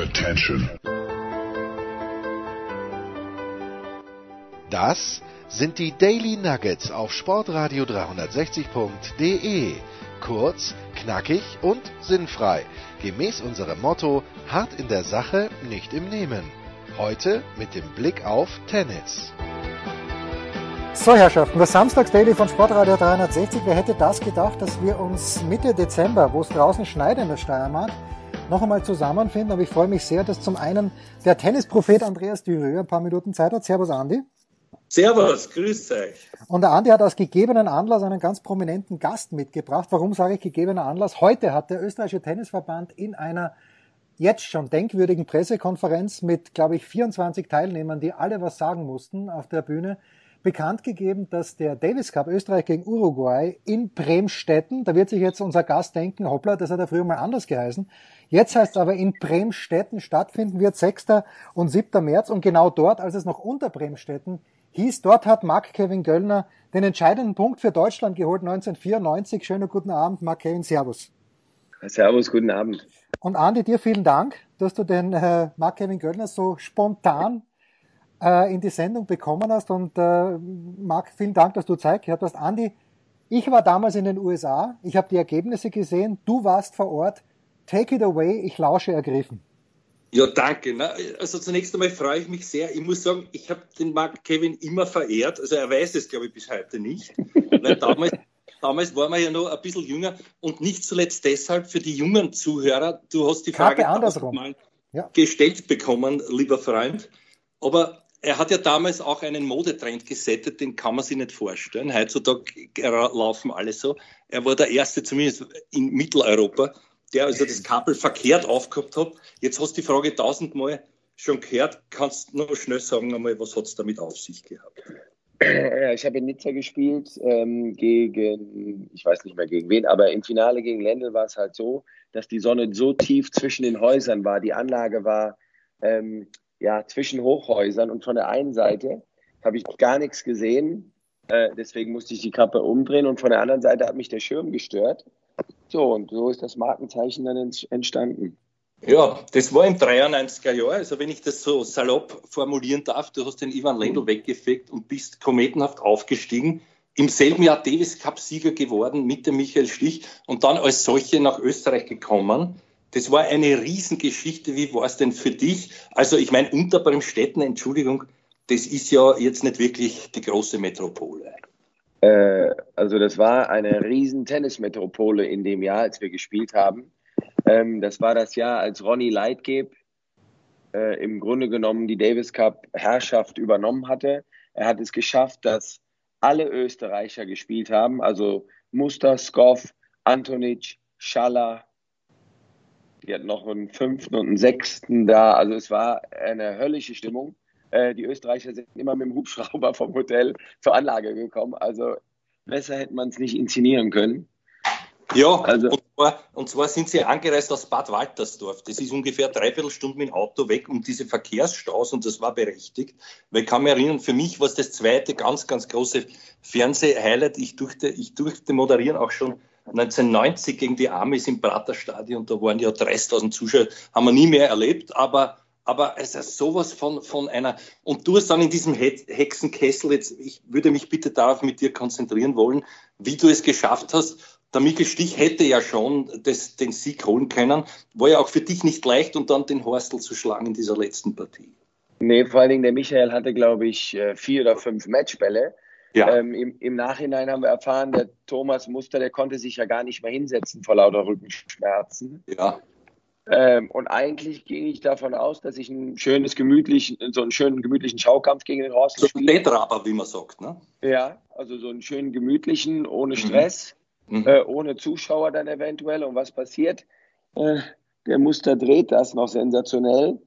Attention. Das sind die Daily Nuggets auf Sportradio 360.de. Kurz, knackig und sinnfrei. Gemäß unserem Motto: hart in der Sache, nicht im Nehmen. Heute mit dem Blick auf Tennis. So, Herrschaften, das Samstags-Daily von Sportradio 360. Wer hätte das gedacht, dass wir uns Mitte Dezember, wo es draußen schneit in der Steiermark, noch einmal zusammenfinden? Aber ich freue mich sehr, dass zum einen der Tennisprophet Andreas Dürö ein paar Minuten Zeit hat. Servus, Andi. Servus, grüß euch. Und der Andi hat aus gegebenen Anlass einen ganz prominenten Gast mitgebracht. Warum sage ich gegebener Anlass? Heute hat der österreichische Tennisverband in einer jetzt schon denkwürdigen Pressekonferenz mit, glaube ich, 24 Teilnehmern, die alle was sagen mussten auf der Bühne, bekannt gegeben, dass der Davis Cup Österreich gegen Uruguay in Bremstetten, da wird sich jetzt unser Gast denken, hoppla, das hat er früher mal anders geheißen. Jetzt heißt es aber in Bremstetten stattfinden wird, 6. und 7. März und genau dort, als es noch unter Bremstetten hieß, dort hat Mark Kevin Göllner den entscheidenden Punkt für Deutschland geholt, 1994. Schönen guten Abend, Mark Kevin, Servus. Servus, guten Abend. Und Andi, dir vielen Dank, dass du den äh, Mark Kevin Göllner so spontan äh, in die Sendung bekommen hast. Und äh, Marc, vielen Dank, dass du Zeit gehabt hast. Andi, ich war damals in den USA, ich habe die Ergebnisse gesehen, du warst vor Ort. Take it away, ich lausche ergriffen. Ja, danke. Na, also zunächst einmal freue ich mich sehr. Ich muss sagen, ich habe den Mark Kevin immer verehrt. Also er weiß es, glaube ich, bis heute nicht. Weil damals, damals waren wir ja noch ein bisschen jünger und nicht zuletzt deshalb für die jungen Zuhörer. Du hast die Frage andersrum. Ja. gestellt bekommen, lieber Freund. Aber er hat ja damals auch einen Modetrend gesettet, den kann man sich nicht vorstellen. Heutzutage laufen alle so. Er war der Erste, zumindest in Mitteleuropa, der also das Kabel verkehrt aufgehabt hat. Jetzt hast du die Frage tausendmal schon gehört. Kannst du nur schnell sagen, einmal, was hat es damit auf sich gehabt? Ich habe in Nizza gespielt ähm, gegen, ich weiß nicht mehr gegen wen, aber im Finale gegen Lendl war es halt so, dass die Sonne so tief zwischen den Häusern war. Die Anlage war ähm, ja, zwischen Hochhäusern und von der einen Seite habe ich gar nichts gesehen. Äh, deswegen musste ich die Kappe umdrehen und von der anderen Seite hat mich der Schirm gestört. So, und so ist das Markenzeichen dann entstanden. Ja, das war im 93er Jahr. Also wenn ich das so salopp formulieren darf, du hast den Ivan Lendl weggefegt und bist kometenhaft aufgestiegen. Im selben Jahr Davis Cup Sieger geworden mit dem Michael Stich und dann als solche nach Österreich gekommen. Das war eine Riesengeschichte. Wie war es denn für dich? Also ich meine, Unterbremstetten, Entschuldigung, das ist ja jetzt nicht wirklich die große Metropole. Äh, also das war eine riesen Tennismetropole in dem Jahr, als wir gespielt haben. Ähm, das war das Jahr, als Ronny Leitgeb äh, im Grunde genommen die Davis Cup Herrschaft übernommen hatte. Er hat es geschafft, dass alle Österreicher gespielt haben, also Muster, Skoff, Antonic, Schaller, die hatten noch einen fünften und einen sechsten da. Also es war eine höllische Stimmung. Äh, die Österreicher sind immer mit dem Hubschrauber vom Hotel zur Anlage gekommen. Also besser hätte man es nicht inszenieren können. Ja, also, und, zwar, und zwar sind sie angereist aus Bad Waltersdorf. Das ist ungefähr dreiviertel Stunden mit dem Auto weg um diese Verkehrsstaus und das war berechtigt. Weil ich kann mich erinnern, für mich war es das zweite ganz, ganz große Fernseh-Highlight. Ich durfte, ich durfte moderieren auch schon 1990 gegen die Amis im Praterstadion, da waren ja 30.000 Zuschauer, haben wir nie mehr erlebt, aber, aber es ist sowas von, von einer, und du hast dann in diesem Hexenkessel, jetzt, ich würde mich bitte darauf mit dir konzentrieren wollen, wie du es geschafft hast, der Mikkel Stich hätte ja schon das, den Sieg holen können. War ja auch für dich nicht leicht und dann den Horstel zu schlagen in dieser letzten Partie. Nee, vor allen Dingen der Michael hatte, glaube ich, äh, vier oder fünf Matchbälle. Ja. Ähm, im, im, Nachhinein haben wir erfahren, der Thomas Muster, der konnte sich ja gar nicht mehr hinsetzen vor lauter Rückenschmerzen. Ja. Ähm, und eigentlich ging ich davon aus, dass ich einen schönes, gemütlichen, so einen schönen, gemütlichen Schaukampf gegen den Horst so spiele. So wie man sagt, ne? Ja, also so einen schönen, gemütlichen, ohne mhm. Stress, mhm. Äh, ohne Zuschauer dann eventuell. Und was passiert? Äh, der Muster dreht das noch sensationell.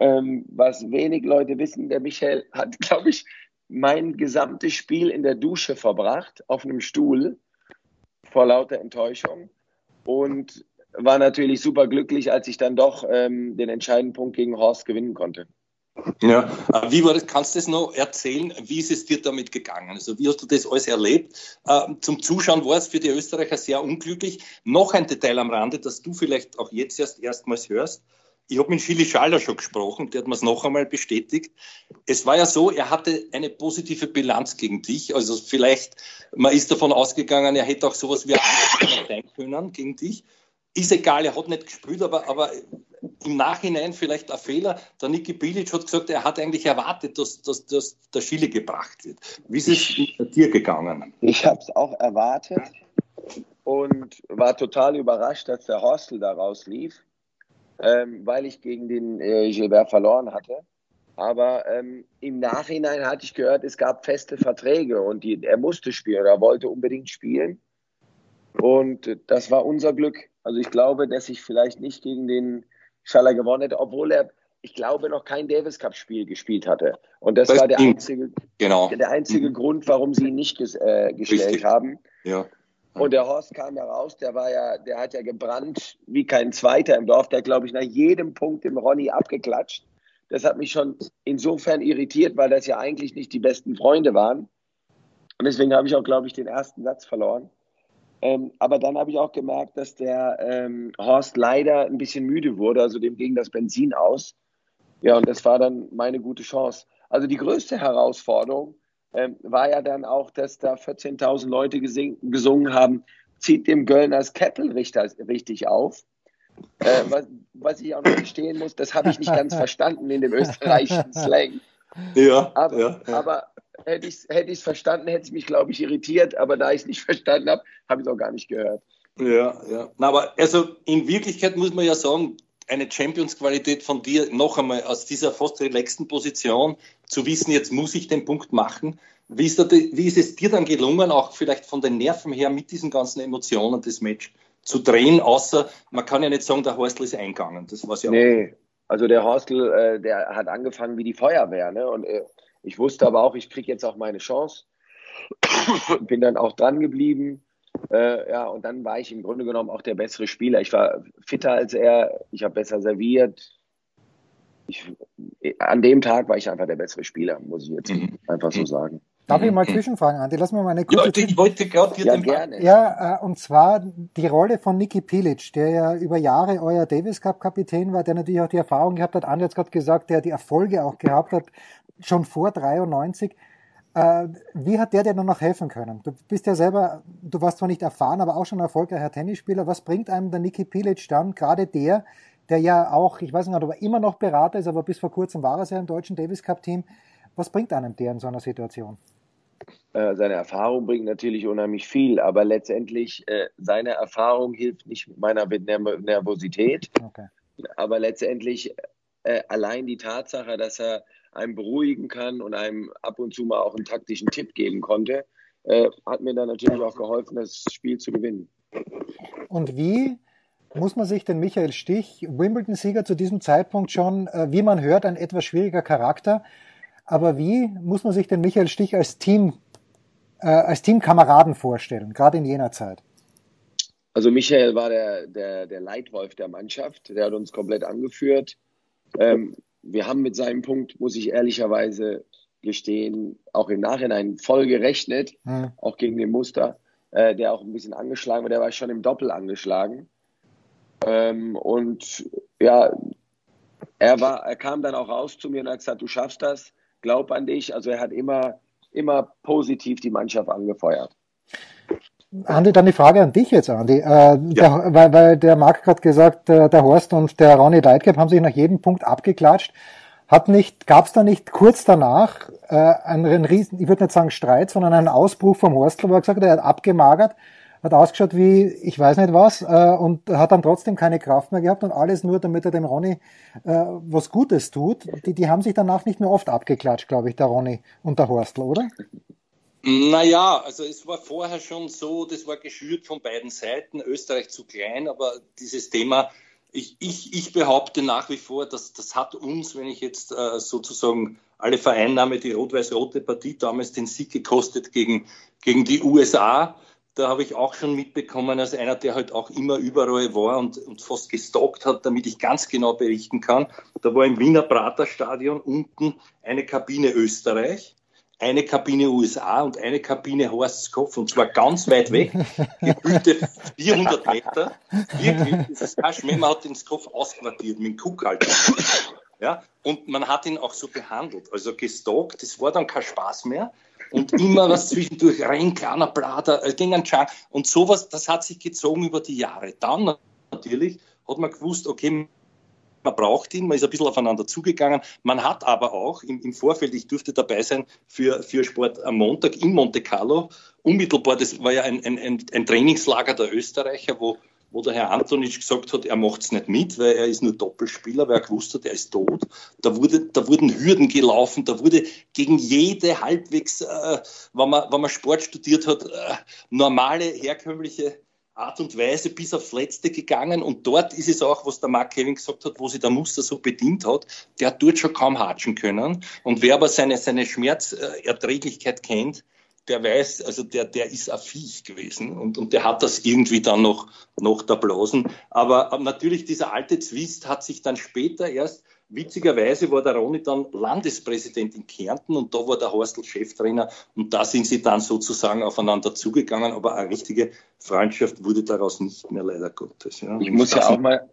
Ähm, was wenig Leute wissen, der Michael hat, glaube ich, mein gesamtes Spiel in der Dusche verbracht, auf einem Stuhl, vor lauter Enttäuschung. Und war natürlich super glücklich, als ich dann doch ähm, den entscheidenden Punkt gegen Horst gewinnen konnte. Ja, wie war das? Kannst du das noch erzählen? Wie ist es dir damit gegangen? Also, wie hast du das alles erlebt? Äh, zum Zuschauen war es für die Österreicher sehr unglücklich. Noch ein Detail am Rande, das du vielleicht auch jetzt erst erstmals hörst. Ich habe mit Chili Schaller schon gesprochen, der hat mir es noch einmal bestätigt. Es war ja so, er hatte eine positive Bilanz gegen dich. Also vielleicht, man ist davon ausgegangen, er hätte auch sowas wie ein sein können gegen dich. Ist egal, er hat nicht gespielt, aber, aber im Nachhinein vielleicht ein Fehler. Der Niki Bilic hat gesagt, er hat eigentlich erwartet, dass, dass, dass der Chile gebracht wird. Wie ist es mit dir gegangen? Ich habe es auch erwartet und war total überrascht, dass der Hostel daraus lief ähm, weil ich gegen den äh, Gilbert verloren hatte. Aber ähm, im Nachhinein hatte ich gehört, es gab feste Verträge und die, er musste spielen, er wollte unbedingt spielen. Und das war unser Glück. Also ich glaube, dass ich vielleicht nicht gegen den Schaller gewonnen hätte, obwohl er, ich glaube, noch kein Davis Cup Spiel gespielt hatte. Und das, das war der einzige, genau. der einzige mhm. Grund, warum sie ihn nicht ges, äh, gestellt Richtig. haben. Ja. Und der Horst kam ja raus, der war ja, der hat ja gebrannt wie kein Zweiter im Dorf. Der glaube ich nach jedem Punkt dem Ronny abgeklatscht. Das hat mich schon insofern irritiert, weil das ja eigentlich nicht die besten Freunde waren. Und deswegen habe ich auch, glaube ich, den ersten Satz verloren. Ähm, aber dann habe ich auch gemerkt, dass der ähm, Horst leider ein bisschen müde wurde. Also dem ging das Benzin aus. Ja, und das war dann meine gute Chance. Also die größte Herausforderung ähm, war ja dann auch, dass da 14.000 Leute gesungen haben, zieht dem Göllners Kettel richtig auf. Äh, was, was, ich auch noch gestehen muss, das habe ich nicht ganz verstanden in dem österreichischen Slang. Ja, aber, ja, ja. aber hätte ich es hätte verstanden, hätte es mich, glaube ich, irritiert. Aber da ich es nicht verstanden habe, habe ich es auch gar nicht gehört. Ja, ja. Na, aber also in Wirklichkeit muss man ja sagen, eine Champions-Qualität von dir, noch einmal aus dieser fast relaxten Position zu wissen, jetzt muss ich den Punkt machen. Wie ist, die, wie ist, es dir dann gelungen, auch vielleicht von den Nerven her mit diesen ganzen Emotionen des Match zu drehen, außer man kann ja nicht sagen, der Horstl ist eingegangen. Das war's ja nee, also der Horstl, äh, der hat angefangen wie die Feuerwehr. Ne? Und äh, ich wusste aber auch, ich kriege jetzt auch meine Chance. Bin dann auch dran geblieben äh, ja, und dann war ich im Grunde genommen auch der bessere Spieler. Ich war fitter als er, ich habe besser serviert. Ich, an dem Tag war ich einfach der bessere Spieler, muss ich jetzt mhm. einfach so sagen. Darf ich mal zwischenfragen, Andi? Lass mir mal eine kurze ja, ich wollte gerade ja, gerne. Ja, äh, und zwar die Rolle von Niki Pilic, der ja über Jahre euer Davis Cup Kapitän war, der natürlich auch die Erfahrung gehabt hat. Andi hat gerade gesagt, der die Erfolge auch gehabt hat, schon vor 93. Äh, wie hat der dir dann noch helfen können? Du bist ja selber, du warst zwar nicht erfahren, aber auch schon ein erfolgreicher Tennisspieler. Was bringt einem der Niki Pilic dann, gerade der, der ja auch, ich weiß nicht, ob er immer noch Berater ist, aber bis vor kurzem war er ja im deutschen Davis Cup Team. Was bringt einem der in so einer Situation? Äh, seine Erfahrung bringt natürlich unheimlich viel, aber letztendlich äh, seine Erfahrung hilft nicht mit meiner Nervosität. Okay. Aber letztendlich allein die Tatsache, dass er einem beruhigen kann und einem ab und zu mal auch einen taktischen Tipp geben konnte, äh, hat mir dann natürlich auch geholfen, das Spiel zu gewinnen. Und wie muss man sich den Michael Stich, Wimbledon-Sieger zu diesem Zeitpunkt schon, äh, wie man hört, ein etwas schwieriger Charakter, aber wie muss man sich den Michael Stich als Team, äh, als Teamkameraden vorstellen, gerade in jener Zeit? Also Michael war der, der, der Leitwolf der Mannschaft, der hat uns komplett angeführt. Ähm, wir haben mit seinem Punkt, muss ich ehrlicherweise gestehen, auch im Nachhinein voll gerechnet, mhm. auch gegen den Muster, äh, der auch ein bisschen angeschlagen war, der war schon im Doppel angeschlagen. Ähm, und ja, er war, er kam dann auch raus zu mir und hat gesagt, du schaffst das, glaub an dich. Also er hat immer, immer positiv die Mannschaft angefeuert. Andi, dann die Frage an dich jetzt, Andi. Äh, ja. der, weil, weil der Marc gerade gesagt, äh, der Horst und der Ronny Leitgeb haben sich nach jedem Punkt abgeklatscht. Hat nicht, gab es da nicht kurz danach äh, einen, einen riesen, ich würde nicht sagen Streit, sondern einen Ausbruch vom Horstl, wo er gesagt hat, er hat abgemagert, hat ausgeschaut wie ich weiß nicht was äh, und hat dann trotzdem keine Kraft mehr gehabt und alles nur, damit er dem Ronny äh, was Gutes tut. Die, die haben sich danach nicht mehr oft abgeklatscht, glaube ich, der Ronny und der Horstl, oder? Naja, also es war vorher schon so, das war geschürt von beiden Seiten, Österreich zu klein, aber dieses Thema, ich, ich, ich behaupte nach wie vor, dass das hat uns, wenn ich jetzt äh, sozusagen alle vereinnahme, die rot-weiß-rote Partie damals den Sieg gekostet gegen, gegen die USA. Da habe ich auch schon mitbekommen, als einer, der halt auch immer überall war und, und fast gestalkt hat, damit ich ganz genau berichten kann. Da war im Wiener Praterstadion unten eine Kabine Österreich eine Kabine USA und eine Kabine Horsts Kopf und zwar ganz weit weg, gefühlte 400 Meter. Wirklich, das ist kein Schmäh, man hat den Kopf ausquartiert mit dem Kuckhalter. Ja, und man hat ihn auch so behandelt, also gestalkt, das war dann kein Spaß mehr. Und immer was zwischendurch rein, kleiner Blader, äh, ging ein Chunk. Und sowas, das hat sich gezogen über die Jahre. Dann natürlich hat man gewusst, okay, man braucht ihn, man ist ein bisschen aufeinander zugegangen. Man hat aber auch im, im, Vorfeld, ich durfte dabei sein für, für Sport am Montag in Monte Carlo, unmittelbar, das war ja ein, ein, ein Trainingslager der Österreicher, wo, wo der Herr Antonic gesagt hat, er macht es nicht mit, weil er ist nur Doppelspieler, weil er gewusst hat, er ist tot. Da, wurde, da wurden Hürden gelaufen, da wurde gegen jede halbwegs, äh, wenn, man, wenn man Sport studiert hat, äh, normale, herkömmliche Art und Weise bis aufs Letzte gegangen. Und dort ist es auch, was der Mark Kevin gesagt hat, wo sich der Muster so bedient hat, der hat dort schon kaum hatschen können. Und wer aber seine, seine Schmerzerträglichkeit kennt, der weiß, also der, der ist ein Viech gewesen. Und, und der hat das irgendwie dann noch, noch da blasen. Aber, aber natürlich dieser alte Zwist hat sich dann später erst Witzigerweise war der Roni dann Landespräsident in Kärnten und da war der Horstl Cheftrainer und da sind sie dann sozusagen aufeinander zugegangen, aber eine richtige Freundschaft wurde daraus nicht mehr, leider Gottes. Ja. Ich muss ja auch mal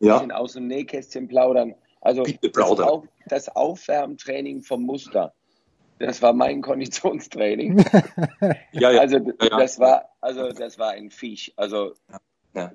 ja. aus dem Nähkästchen plaudern. Also Bitte plaudern. Das, Auf, das Aufwärmtraining vom Muster, das war mein Konditionstraining. ja, ja. Also das war, also das war ein Viech. Also ja.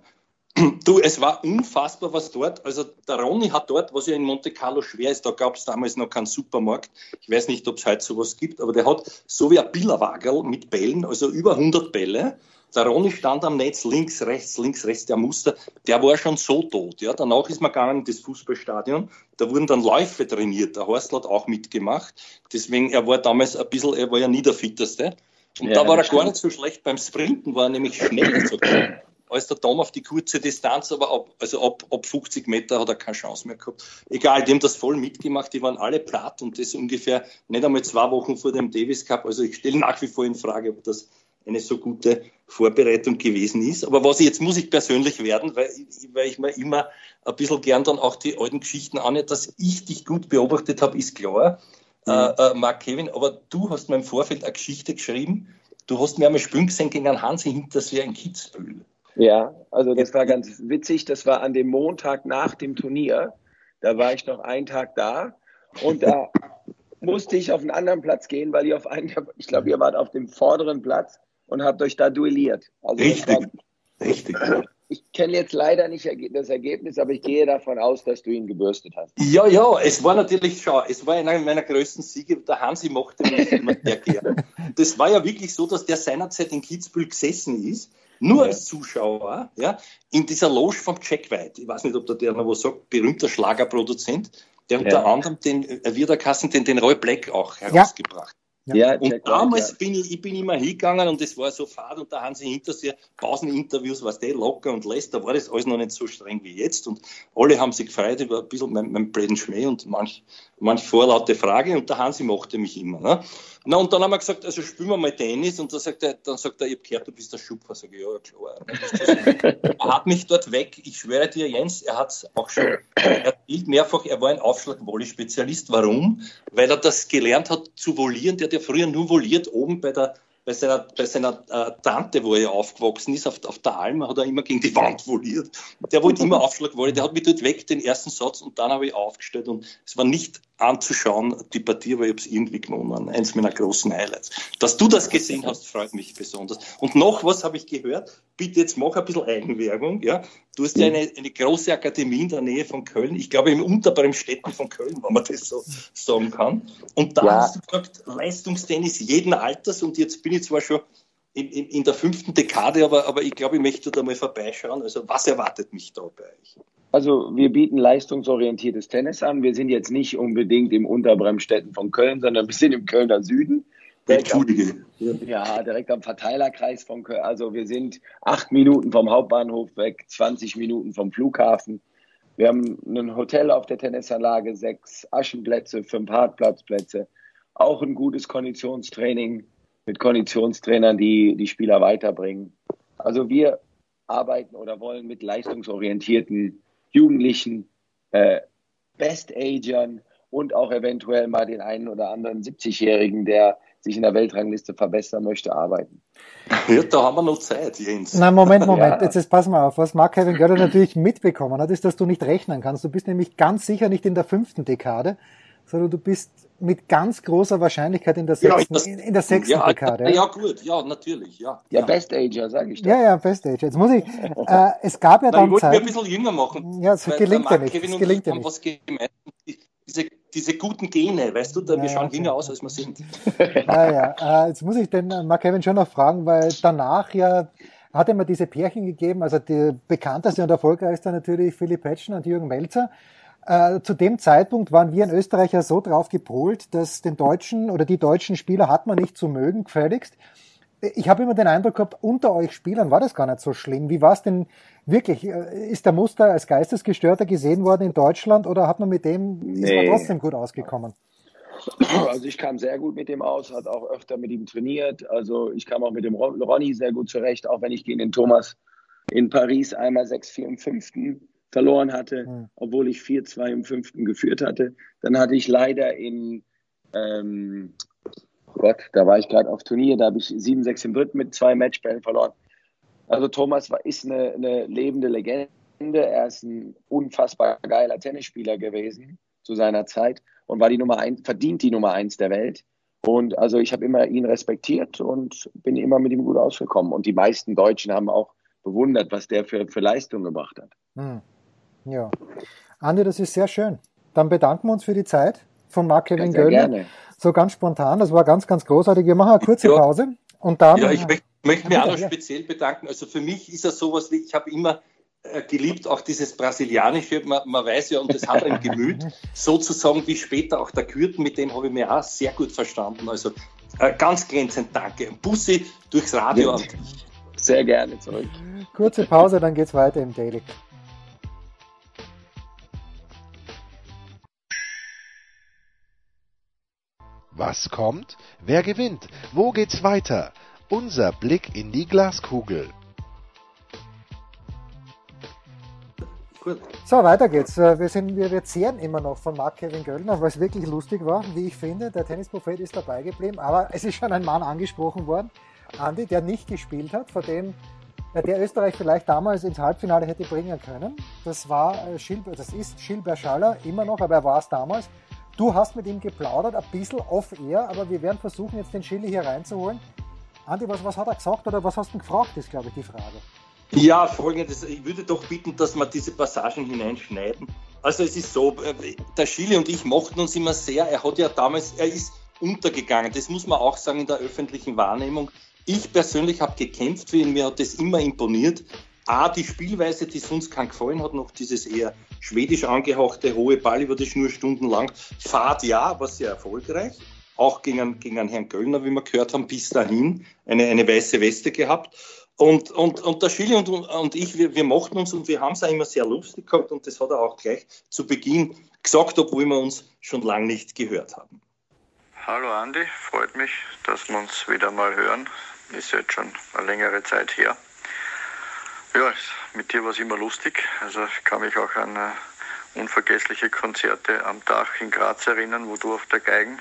Du, es war unfassbar, was dort, also der Ronny hat dort, was ja in Monte Carlo schwer ist, da gab es damals noch keinen Supermarkt. Ich weiß nicht, ob es heute sowas gibt, aber der hat so wie ein Billerwagel mit Bällen, also über 100 Bälle. Der Ronny stand am Netz links, rechts, links, rechts, der Muster, der war schon so tot. Ja. Danach ist man gegangen in das Fußballstadion, da wurden dann Läufe trainiert. Der Horstl hat auch mitgemacht. Deswegen, er war damals ein bisschen, er war ja nie der Fitteste. Und ja, da war er gar nicht so schlecht beim Sprinten, war er nämlich schneller sogar als der Tom auf die kurze Distanz, aber ab, also ab, ab 50 Meter hat er keine Chance mehr gehabt. Egal, die haben das voll mitgemacht, die waren alle platt und das ungefähr nicht einmal zwei Wochen vor dem Davis Cup. Also ich stelle nach wie vor in Frage, ob das eine so gute Vorbereitung gewesen ist. Aber was ich, jetzt muss ich persönlich werden, weil, weil ich mir immer ein bisschen gern dann auch die alten Geschichten anhöre, dass ich dich gut beobachtet habe, ist klar. Mhm. Äh, äh, Mark Kevin, aber du hast mir im Vorfeld eine Geschichte geschrieben. Du hast mir einmal spielen gesehen gegen einen Hansi Hinterseher in Kitzbühel. Ja, also das war ganz witzig. Das war an dem Montag nach dem Turnier. Da war ich noch einen Tag da und da musste ich auf einen anderen Platz gehen, weil ihr auf einen, ich glaube, ihr wart auf dem vorderen Platz und habt euch da duelliert. Also Richtig. War, Richtig. Ich kenne jetzt leider nicht das Ergebnis, aber ich gehe davon aus, dass du ihn gebürstet hast. Ja, ja, es war natürlich, schau, es war einer meiner größten Siege, der Hansi mochte mich immer sehr gerne. Das war ja wirklich so, dass der seinerzeit in Kitzbühel gesessen ist nur als Zuschauer, ja, in dieser Loge vom Jack White. Ich weiß nicht, ob da der noch was sagt, berühmter Schlagerproduzent, der ja. unter anderem den äh, Wiederkassen, den, den Roy Black auch herausgebracht. Ja. Ja, und Jack damals White, bin ich, ich bin immer hingegangen und es war so fad und da haben sie hinter sich Pauseninterviews, was der locker und lässt, da war das alles noch nicht so streng wie jetzt und alle haben sich gefreut über ein bisschen mein, mein blöden Schmäh und manch, manch vorlaute Frage und der Hansi mochte mich immer. Ne? Na, und dann haben wir gesagt, also spielen wir mal Tennis. Und dann sagt er, dann sagt er, ich habe gehört, du bist der Schupfer. Sag ich, ja, klar. er hat mich dort weg, ich schwöre dir, Jens, er hat auch schon erzählt mehrfach, er war ein Aufschlag-Volley-Spezialist. Warum? Weil er das gelernt hat zu volieren. Der hat ja früher nur voliert oben bei der bei seiner, bei seiner äh, Tante, wo er aufgewachsen ist, auf, auf der Alm, hat er immer gegen die Wand voliert. Der wollte immer Aufschlag wollen. Der hat mich dort weg, den ersten Satz, und dann habe ich aufgestellt. Und es war nicht anzuschauen, die Partie, aber ich habe es irgendwie gewonnen. Eins meiner großen Highlights. Dass du das gesehen hast, freut mich besonders. Und noch was habe ich gehört. Bitte jetzt mach ein bisschen Eigenwerbung. Ja? Du hast ja eine, eine große Akademie in der Nähe von Köln. Ich glaube, im unterbaren Städten von Köln, wenn man das so sagen kann. Und da ja. hast du gesagt, Leistungstennis jeden Alters. Und jetzt bin ich zwar schon in, in, in der fünften Dekade, aber, aber ich glaube, ich möchte da mal vorbeischauen. Also was erwartet mich da bei euch? Also wir bieten leistungsorientiertes Tennis an. Wir sind jetzt nicht unbedingt im Unterbremstetten von Köln, sondern wir sind im Kölner Süden. Entschuldige. ja, direkt am Verteilerkreis von Köln. Also wir sind acht Minuten vom Hauptbahnhof weg, 20 Minuten vom Flughafen. Wir haben ein Hotel auf der Tennisanlage, sechs Aschenplätze, fünf Hartplatzplätze. Auch ein gutes Konditionstraining mit Konditionstrainern, die die Spieler weiterbringen. Also wir arbeiten oder wollen mit leistungsorientierten Jugendlichen, äh, Best-Agern und auch eventuell mal den einen oder anderen 70-Jährigen, der sich in der Weltrangliste verbessern möchte, arbeiten. Ja, da haben wir noch Zeit, Jens. Nein, Moment, Moment. Ja. Jetzt, jetzt pass mal auf. Was Mark Kevin Götter natürlich mitbekommen hat, ist, dass du nicht rechnen kannst. Du bist nämlich ganz sicher nicht in der fünften Dekade, sondern du bist mit ganz großer Wahrscheinlichkeit in der sechsten, ja, in, in der sechsten ja, Dekade. Ja, ja, gut, ja, natürlich, ja. Ja, Best Ager, sage ich doch. Ja, ja, Best Ager. Jetzt muss ich, äh, es gab ja dann Nein, ich Zeit. Ich ein bisschen jünger machen. Ja, es gelingt ja nicht. Kevin es gelingt ja nicht. Was gemeint, diese, diese guten Gene, weißt du, da, wir schauen jünger aus, als wir sind. Ja, ja. Äh, jetzt muss ich den äh, Mark Kevin schon noch fragen, weil danach ja hat immer diese Pärchen gegeben, also die bekannteste und erfolgreichste natürlich Philipp Petschen und Jürgen Melzer. Äh, zu dem Zeitpunkt waren wir in Österreich ja so drauf gepolt, dass den deutschen oder die deutschen Spieler hat man nicht zu mögen, gefälligst. Ich habe immer den Eindruck gehabt, unter euch Spielern war das gar nicht so schlimm. Wie war es denn wirklich? Äh, ist der Muster als Geistesgestörter gesehen worden in Deutschland oder hat man mit dem nee. ist man trotzdem gut ausgekommen? Also ich kam sehr gut mit dem aus, hat auch öfter mit ihm trainiert. Also ich kam auch mit dem Ronny sehr gut zurecht, auch wenn ich gegen den Thomas in Paris einmal 6-4 im fünften verloren hatte, mhm. obwohl ich 4-2 im fünften geführt hatte. Dann hatte ich leider in, ähm, Gott, da war ich gerade auf Turnier, da habe ich 7-6 im dritten mit zwei Matchbällen verloren. Also Thomas war, ist eine, eine lebende Legende. Er ist ein unfassbar geiler Tennisspieler gewesen zu seiner Zeit und war die Nummer eins, verdient die Nummer eins der Welt. Und also ich habe immer ihn respektiert und bin immer mit ihm gut ausgekommen. Und die meisten Deutschen haben auch bewundert, was der für, für Leistung gebracht hat. Hm. Ja. Andi, das ist sehr schön. Dann bedanken wir uns für die Zeit von Mark Kevin ja, Göllner. So ganz spontan. Das war ganz, ganz großartig. Wir machen eine kurze ja. Pause und dann. Ja, ich möchte, möchte mich auch noch speziell bedanken. Also für mich ist das sowas wie, ich habe immer äh, geliebt, auch dieses Brasilianische, man, man, weiß ja, und das hat ein Gemüt, sozusagen wie später auch der Kürten, mit dem habe ich mich auch sehr gut verstanden. Also äh, ganz glänzend danke. Bussi durchs Radio. Ja, sehr gerne zurück. Kurze Pause, dann geht's weiter im Daily. Was kommt? Wer gewinnt? Wo geht's weiter? Unser Blick in die Glaskugel. So, weiter geht's. Äh, wir, sind, wir, wir zehren immer noch von Mark Kevin Göllner, weil es wirklich lustig war, wie ich finde. Der Tennisprophet ist dabei geblieben, aber es ist schon ein Mann angesprochen worden, Andi, der nicht gespielt hat, vor dem der Österreich vielleicht damals ins Halbfinale hätte bringen können. Das war äh, Schilber, das ist Gilbert Schaller immer noch, aber er war es damals. Du hast mit ihm geplaudert, ein bisschen off-air, aber wir werden versuchen, jetzt den Chili hier reinzuholen. Andi, was, was hat er gesagt oder was hast du gefragt, ist, glaube ich, die Frage. Ja, folgendes. Ich würde doch bitten, dass wir diese Passagen hineinschneiden. Also es ist so, äh, der Chili und ich mochten uns immer sehr. Er hat ja damals, er ist untergegangen. Das muss man auch sagen in der öffentlichen Wahrnehmung. Ich persönlich habe gekämpft für ihn, mir hat das immer imponiert. A, die Spielweise, die sonst keinen gefallen hat, noch dieses eher schwedisch angehauchte hohe Ball über die Schnur stundenlang. Fahrt ja, war sehr erfolgreich. Auch gegen, gegen Herrn Göllner, wie wir gehört haben, bis dahin eine, eine weiße Weste gehabt. Und, und, und der Schili und, und ich, wir, wir mochten uns und wir haben es auch immer sehr lustig gehabt und das hat er auch gleich zu Beginn gesagt, obwohl wir uns schon lange nicht gehört haben. Hallo Andi, freut mich, dass wir uns wieder mal hören. Ist jetzt schon eine längere Zeit her. Ja, mit dir war es immer lustig. Also ich kann mich auch an uh, unvergessliche Konzerte am Dach in Graz erinnern, wo du auf der Geigen,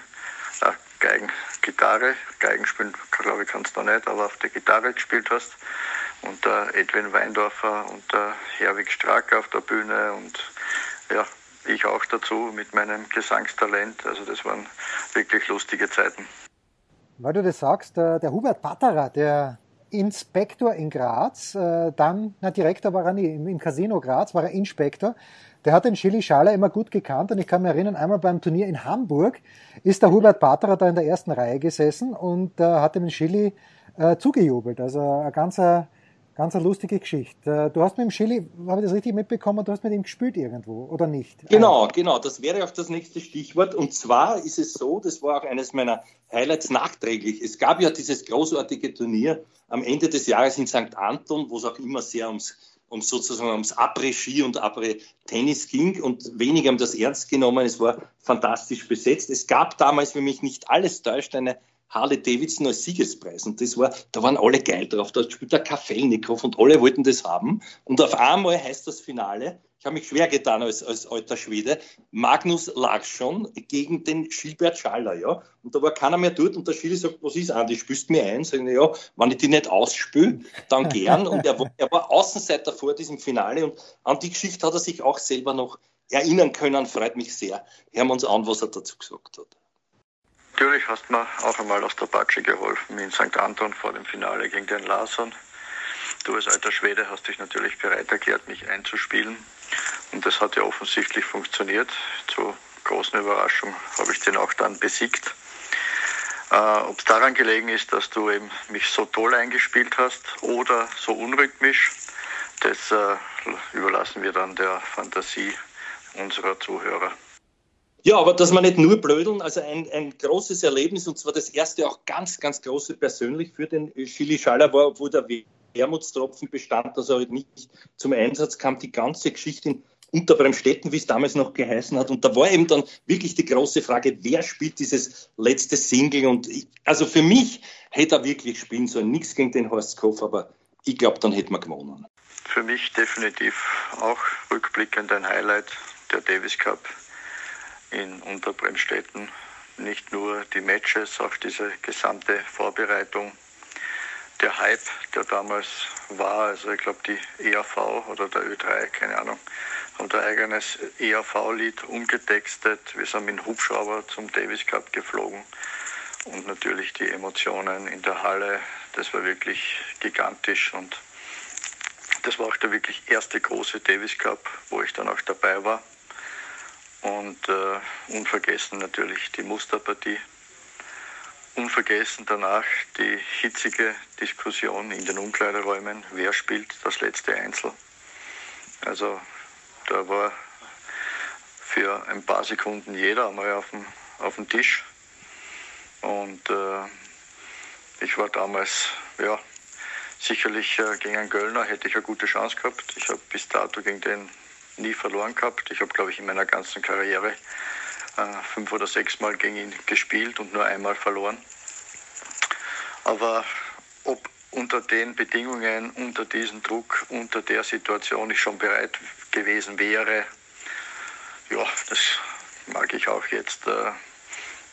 äh, Geigen, Gitarre, Geigen spielen, glaube ich, kannst du nicht, aber auf der Gitarre gespielt hast. Und uh, Edwin Weindorfer und uh, Herwig Strack auf der Bühne und ja, ich auch dazu mit meinem Gesangstalent. Also das waren wirklich lustige Zeiten. Weil du das sagst, der, der Hubert Patterer, der Inspektor in Graz, äh, dann, na, Direktor war er nie, im, im Casino Graz war er Inspektor. Der hat den Chili Schaler immer gut gekannt und ich kann mich erinnern, einmal beim Turnier in Hamburg ist der Hubert Patterer da in der ersten Reihe gesessen und äh, hat dem Chili äh, zugejubelt. Also ein ganzer Ganz eine lustige Geschichte. Äh, du hast mit dem Chili, habe ich das richtig mitbekommen, du hast mit ihm gespielt irgendwo, oder nicht? Genau, genau. Das wäre auch das nächste Stichwort. Und zwar ist es so, das war auch eines meiner Highlights nachträglich. Es gab ja dieses großartige Turnier am Ende des Jahres in St. Anton, wo es auch immer sehr ums um sozusagen ums Après-Ski und Après-Tennis ging und wenige haben das ernst genommen. Es war fantastisch besetzt. Es gab damals, wenn mich nicht alles täuscht, eine Harley Davidson als Siegespreis. Und das war, da waren alle geil drauf. Da spielt der Kafelnikow und alle wollten das haben. Und auf einmal heißt das Finale, ich habe mich schwer getan als, als alter Schwede, Magnus Larsson gegen den Gilbert Schaller, ja. Und da war keiner mehr dort und der Schiri sagt, was ist, Andi, spürst mir ein? Sagen, ja, wenn ich die nicht ausspüle, dann gern. Und er er war Außenseiter vor diesem Finale und an die Geschichte hat er sich auch selber noch erinnern können, freut mich sehr. Hören wir uns an, was er dazu gesagt hat. Natürlich hast du mir auch einmal aus der Patsche geholfen in St. Anton vor dem Finale gegen den Larsson. Du als alter Schwede hast dich natürlich bereit erklärt, mich einzuspielen. Und das hat ja offensichtlich funktioniert. Zur großen Überraschung habe ich den auch dann besiegt. Äh, Ob es daran gelegen ist, dass du eben mich so toll eingespielt hast oder so unrhythmisch, das äh, überlassen wir dann der Fantasie unserer Zuhörer. Ja, aber dass man nicht nur blödeln, also ein, ein großes Erlebnis und zwar das erste auch ganz, ganz große persönlich für den Chili Schaller war, wo der Wermutstropfen bestand, dass er halt nicht zum Einsatz kam, die ganze Geschichte in Unterbremstetten, wie es damals noch geheißen hat. Und da war eben dann wirklich die große Frage, wer spielt dieses letzte Single? Und ich, also für mich hätte er wirklich spielen sollen. Nichts gegen den Horst Koff, aber ich glaube, dann hätten wir gewonnen. Für mich definitiv auch rückblickend ein Highlight der Davis Cup in Unterbremstetten. Nicht nur die Matches, auch diese gesamte Vorbereitung. Der Hype, der damals war, also ich glaube die ERV oder der Ö3, keine Ahnung, haben ein eigenes ERV-Lied umgetextet. Wir sind mit dem Hubschrauber zum Davis Cup geflogen und natürlich die Emotionen in der Halle, das war wirklich gigantisch und das war auch der wirklich erste große Davis Cup, wo ich dann auch dabei war. Und äh, unvergessen natürlich die Musterpartie. Unvergessen danach die hitzige Diskussion in den Umkleideräumen, wer spielt das letzte Einzel. Also da war für ein paar Sekunden jeder einmal auf dem, auf dem Tisch. Und äh, ich war damals, ja, sicherlich äh, gegen einen Göllner hätte ich eine gute Chance gehabt. Ich habe bis dato gegen den nie verloren gehabt. Ich habe, glaube ich, in meiner ganzen Karriere äh, fünf oder sechs Mal gegen ihn gespielt und nur einmal verloren. Aber ob unter den Bedingungen, unter diesem Druck, unter der Situation ich schon bereit gewesen wäre, ja, das mag ich auch jetzt äh,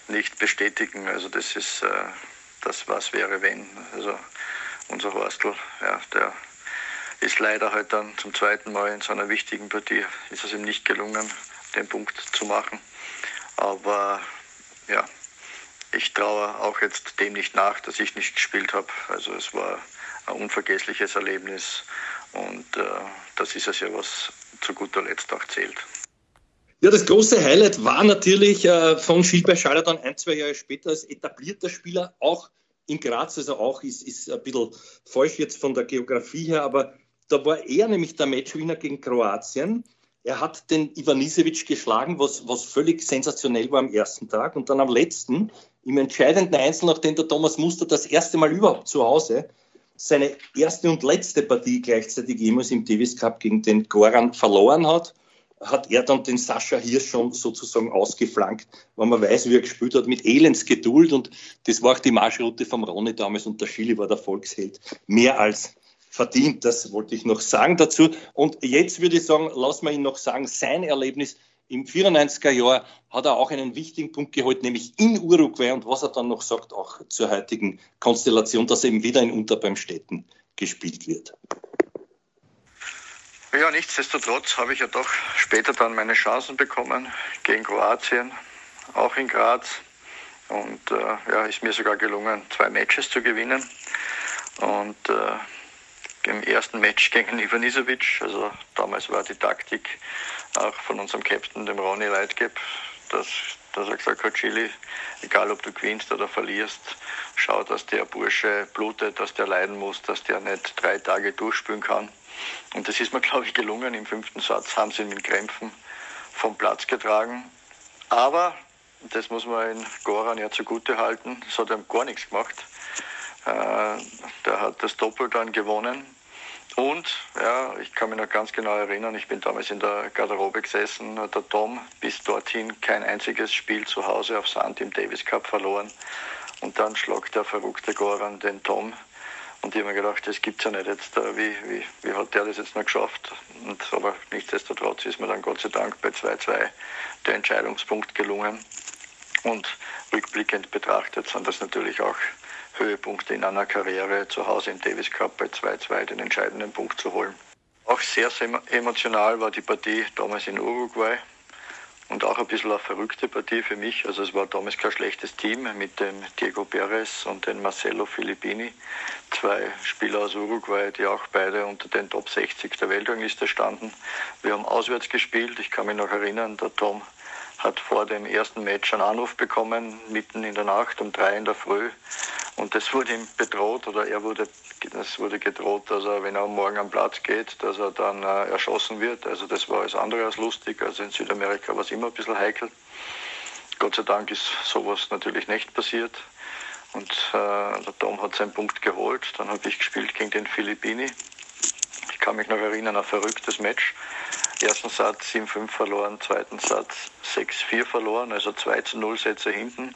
nicht bestätigen. Also das ist äh, das, was wäre, wenn. Also unser Horstl, ja, der ist leider halt dann zum zweiten Mal in so einer wichtigen Partie, ist es ihm nicht gelungen, den Punkt zu machen. Aber ja, ich traue auch jetzt dem nicht nach, dass ich nicht gespielt habe. Also es war ein unvergessliches Erlebnis und äh, das ist es ja, was zu guter Letzt auch zählt. Ja, das große Highlight war natürlich äh, von Gilbert Schaller dann ein, zwei Jahre später als etablierter Spieler, auch in Graz, also auch ist, ist ein bisschen falsch jetzt von der Geografie her, aber da war er nämlich der Matchwinner gegen Kroatien. Er hat den Ivanisevic geschlagen, was, was völlig sensationell war am ersten Tag. Und dann am letzten, im entscheidenden Einzel, nachdem der Thomas Muster das erste Mal überhaupt zu Hause seine erste und letzte Partie gleichzeitig jemals im Davis Cup gegen den Goran verloren hat, hat er dann den Sascha Hirsch schon sozusagen ausgeflankt, weil man weiß, wie er gespielt hat, mit Elendsgeduld. Und das war auch die Marschroute vom Ronny damals und der Schili war der Volksheld. Mehr als verdient. Das wollte ich noch sagen dazu. Und jetzt würde ich sagen, lass mal ihn noch sagen, sein Erlebnis im 94er Jahr hat er auch einen wichtigen Punkt geholt, nämlich in Uruguay und was er dann noch sagt, auch zur heutigen Konstellation, dass eben wieder in Unterbeimstetten gespielt wird. Ja, nichtsdestotrotz habe ich ja doch später dann meine Chancen bekommen gegen Kroatien, auch in Graz. Und äh, ja, ist mir sogar gelungen, zwei Matches zu gewinnen. Und äh, im ersten Match gegen Ivanisevic. Also damals war die Taktik auch von unserem Captain, dem Ronny Leitgeb, dass, dass er gesagt hat, Chili, egal ob du gewinnst oder verlierst, schau, dass der Bursche blutet, dass der leiden muss, dass der nicht drei Tage durchspülen kann. Und das ist mir, glaube ich, gelungen. Im fünften Satz haben sie ihn mit Krämpfen vom Platz getragen. Aber, das muss man in Goran ja zugute halten, das hat ihm gar nichts gemacht. Äh, der hat das Doppel dann gewonnen und ja, ich kann mich noch ganz genau erinnern, ich bin damals in der Garderobe gesessen, der Tom bis dorthin kein einziges Spiel zu Hause auf Sand im Davis Cup verloren. Und dann schlagt der verrückte Goran den Tom. Und ich habe mir gedacht, das gibt's ja nicht jetzt. Wie, wie, wie hat der das jetzt noch geschafft? Und, aber nichtsdestotrotz ist mir dann Gott sei Dank bei 2-2 der Entscheidungspunkt gelungen. Und rückblickend betrachtet sind das natürlich auch Höhepunkte in einer Karriere, zu Hause im Davis Cup bei 2-2 den entscheidenden Punkt zu holen. Auch sehr, sehr emotional war die Partie damals in Uruguay und auch ein bisschen eine verrückte Partie für mich. Also es war damals kein schlechtes Team mit dem Diego Perez und dem Marcelo Filippini. Zwei Spieler aus Uruguay, die auch beide unter den Top 60 der Weltrangliste standen. Wir haben auswärts gespielt. Ich kann mich noch erinnern, der Tom hat vor dem ersten Match einen Anruf bekommen, mitten in der Nacht um drei in der Früh. Und das wurde ihm bedroht oder er wurde, das wurde gedroht, dass er, wenn er morgen am Platz geht, dass er dann äh, erschossen wird. Also das war alles andere als lustig. Also in Südamerika war es immer ein bisschen heikel. Gott sei Dank ist sowas natürlich nicht passiert. Und äh, der Tom hat seinen Punkt geholt. Dann habe ich gespielt gegen den Filippini. Ich kann mich noch erinnern, ein verrücktes Match ersten Satz 7-5 verloren, zweiten Satz 6-4 verloren, also 2 zu 0 Sätze hinten.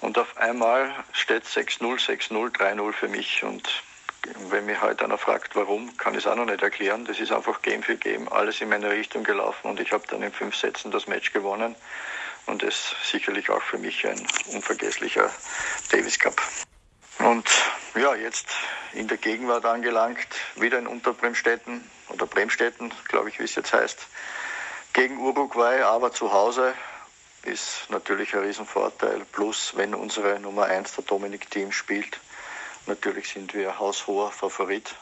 Und auf einmal steht 6-0, 6-0, 3-0 für mich. Und wenn mich heute einer fragt, warum, kann ich es auch noch nicht erklären. Das ist einfach Game für Game, alles in meine Richtung gelaufen und ich habe dann in fünf Sätzen das Match gewonnen. Und das ist sicherlich auch für mich ein unvergesslicher Davis Cup. Und ja, jetzt in der Gegenwart angelangt, wieder in Unterbremstetten oder Bremstetten, glaube ich, wie es jetzt heißt, gegen Uruguay, aber zu Hause ist natürlich ein Riesenvorteil. Plus, wenn unsere Nummer 1, der Dominik Team, spielt, natürlich sind wir haushoher Favorit.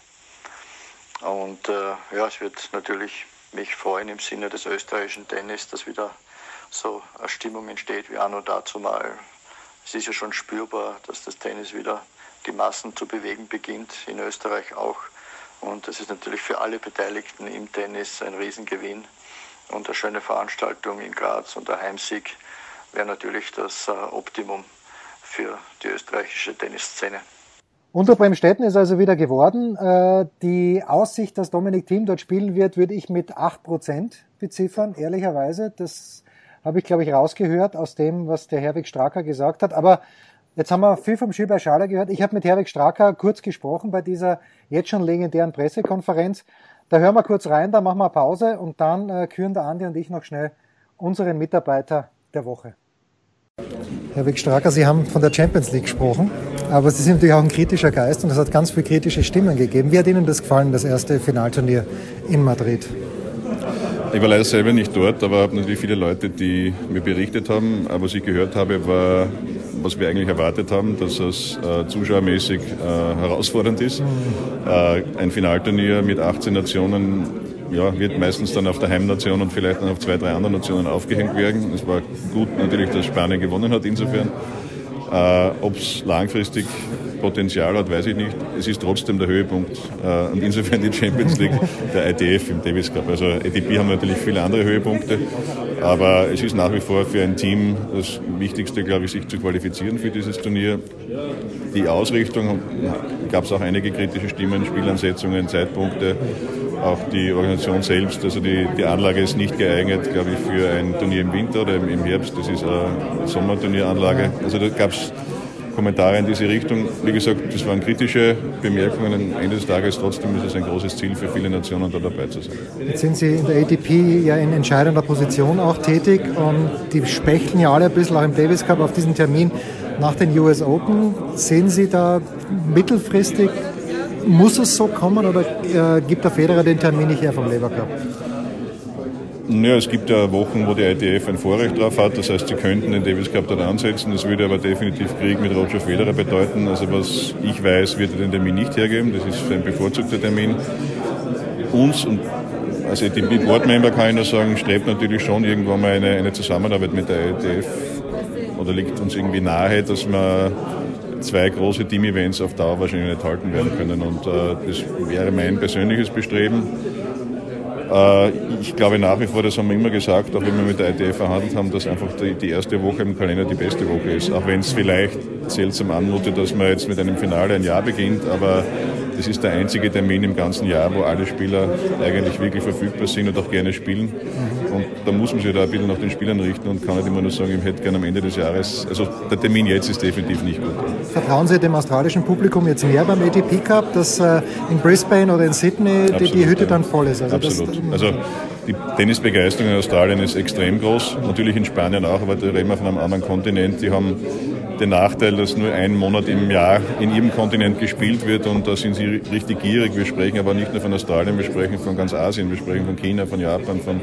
Und äh, ja, es wird natürlich mich freuen im Sinne des österreichischen Tennis, dass wieder so eine Stimmung entsteht wie anno dazu mal es ist ja schon spürbar, dass das Tennis wieder die Massen zu bewegen beginnt, in Österreich auch. Und das ist natürlich für alle Beteiligten im Tennis ein Riesengewinn und eine schöne Veranstaltung in Graz und der Heimsieg wäre natürlich das äh, Optimum für die österreichische Tennisszene. Unter Bremstetten ist also wieder geworden. Äh, die Aussicht, dass Dominik Thiem dort spielen wird, würde ich mit 8% beziffern, ehrlicherweise. Das habe ich, glaube ich, rausgehört aus dem, was der Herwig Stracker gesagt hat. Aber jetzt haben wir viel vom Schüber Schaler gehört. Ich habe mit Herwig Stracker kurz gesprochen bei dieser jetzt schon legendären Pressekonferenz. Da hören wir kurz rein, da machen wir Pause und dann äh, küren der Andi und ich noch schnell unseren Mitarbeiter der Woche. Herr Stracker, Sie haben von der Champions League gesprochen, aber Sie sind natürlich auch ein kritischer Geist und es hat ganz viele kritische Stimmen gegeben. Wie hat Ihnen das gefallen, das erste Finalturnier in Madrid? Ich war leider selber nicht dort, aber habe natürlich viele Leute, die mir berichtet haben. Aber was ich gehört habe, war, was wir eigentlich erwartet haben, dass es äh, zuschauermäßig äh, herausfordernd ist. Äh, ein Finalturnier mit 18 Nationen ja, wird meistens dann auf der Heimnation und vielleicht dann auf zwei, drei andere Nationen aufgehängt werden. Es war gut natürlich, dass Spanien gewonnen hat insofern. Äh, Ob es langfristig Potenzial hat, weiß ich nicht. Es ist trotzdem der Höhepunkt äh, und insofern die Champions League der ITF im Davis Cup. Also ATP haben natürlich viele andere Höhepunkte, aber es ist nach wie vor für ein Team das Wichtigste, glaube ich, sich zu qualifizieren für dieses Turnier. Die Ausrichtung gab es auch einige kritische Stimmen, Spielansetzungen, Zeitpunkte auch die Organisation selbst, also die, die Anlage ist nicht geeignet, glaube ich, für ein Turnier im Winter oder im, Herbst. Das ist eine Sommerturnieranlage. Also da gab es Kommentare in diese Richtung. Wie gesagt, das waren kritische Bemerkungen. Am Ende des Tages trotzdem ist es ein großes Ziel für viele Nationen, da dabei zu sein. Jetzt sind Sie in der ATP ja in entscheidender Position auch tätig und die spechteln ja alle ein bisschen auch im Davis Cup auf diesen Termin nach den US Open. Sehen Sie da mittelfristig muss es so kommen oder äh, gibt der Federer den Termin nicht her vom Labour Cup? Ja, es gibt ja Wochen, wo die ITF ein Vorrecht drauf hat. Das heißt, sie könnten den Davis Cup dort ansetzen. Das würde aber definitiv Krieg mit Roger Federer bedeuten. Also was ich weiß, wird er den Termin nicht hergeben. Das ist ein bevorzugter Termin. Uns und als ATP-Board-Member kann ich nur sagen, strebt natürlich schon irgendwann mal eine, eine Zusammenarbeit mit der ITF oder liegt uns irgendwie nahe, dass man zwei große Team-Events auf Dauer wahrscheinlich nicht halten werden können. Und äh, das wäre mein persönliches Bestreben. Äh, ich glaube nach wie vor, das haben wir immer gesagt, auch wenn wir mit der ITF verhandelt haben, dass einfach die, erste Woche im Kalender die beste Woche ist. Auch wenn es vielleicht seltsam anmutet, dass man jetzt mit einem Finale ein Jahr beginnt, aber das ist der einzige Termin im ganzen Jahr, wo alle Spieler eigentlich wirklich verfügbar sind und auch gerne spielen. Und da muss man sich da ein bisschen nach den Spielern richten und kann nicht immer nur sagen, ich hätte gerne am Ende des Jahres, also der Termin jetzt ist definitiv nicht gut. Vertrauen Sie dem australischen Publikum jetzt mehr beim ATP Cup, dass äh, in Brisbane oder in Sydney Absolut, die, die, Hütte ja. dann voll ist? Also Absolut. Also die Tennisbegeisterung in Australien ist extrem groß, natürlich in Spanien auch, aber da reden wir von einem anderen Kontinent. Die haben den Nachteil, dass nur ein Monat im Jahr in ihrem Kontinent gespielt wird und da sind sie richtig gierig. Wir sprechen aber nicht nur von Australien, wir sprechen von ganz Asien, wir sprechen von China, von Japan, von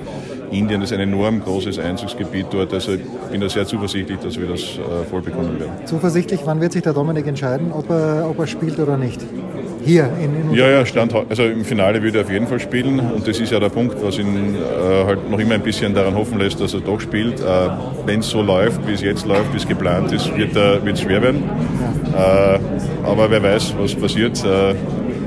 Indien. Das ist ein enorm großes Einzugsgebiet dort. Also ich bin da sehr zuversichtlich, dass wir das äh, voll bekommen werden. Zuversichtlich, wann wird sich der Dominik entscheiden, ob er, ob er spielt oder nicht? Hier in, in Ja, ja, Stand, also im Finale würde er auf jeden Fall spielen und das ist ja der Punkt, was ihn äh, halt noch immer ein bisschen daran hoffen lässt, dass er doch spielt. Äh, Wenn es so läuft, wie es jetzt läuft, wie es geplant ist, wird es schwer werden. Ja. Äh, aber wer weiß, was passiert. Äh,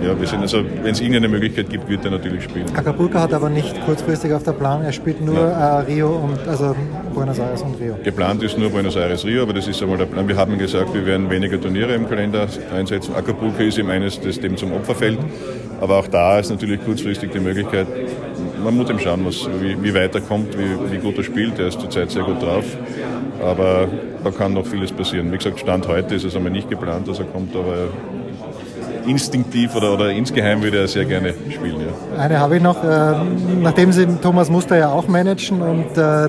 ja, wir sind also, wenn es irgendeine Möglichkeit gibt, wird er natürlich spielen. Acapulco hat aber nicht kurzfristig auf der Plan. Er spielt nur äh, Rio und also Buenos Aires und Rio. Geplant ist nur Buenos Aires Rio, aber das ist einmal der Plan. Wir haben gesagt, wir werden weniger Turniere im Kalender einsetzen. Acapulco ist eben eines, das dem zum Opfer fällt. Aber auch da ist natürlich kurzfristig die Möglichkeit, man muss eben schauen, was, wie, wie weit er kommt, wie, wie gut er spielt. Er ist zurzeit sehr gut drauf. Aber da kann noch vieles passieren. Wie gesagt, Stand heute ist es einmal nicht geplant, dass er kommt, aber instinktiv oder, oder insgeheim würde er sehr gerne spielen. Ja. Eine habe ich noch, äh, nachdem Sie Thomas Muster ja auch managen und äh,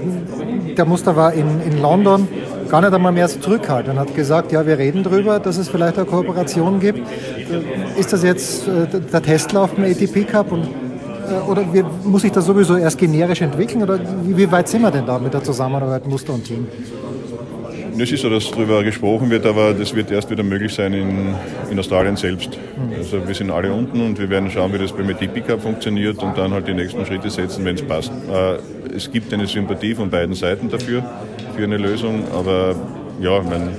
der Muster war in, in London gar nicht einmal mehr so zurückhaltend und hat gesagt, ja, wir reden darüber, dass es vielleicht eine Kooperation gibt. Ist das jetzt äh, der Testlauf beim ATP Cup und äh, oder muss sich das sowieso erst generisch entwickeln oder wie weit sind wir denn da mit der Zusammenarbeit Muster und Team? Es ist so, dass darüber gesprochen wird, aber das wird erst wieder möglich sein in, in Australien selbst. Also wir sind alle unten und wir werden schauen, wie das beim Cup funktioniert und dann halt die nächsten Schritte setzen, wenn es passt. Äh, es gibt eine Sympathie von beiden Seiten dafür, für eine Lösung, aber ja, mein,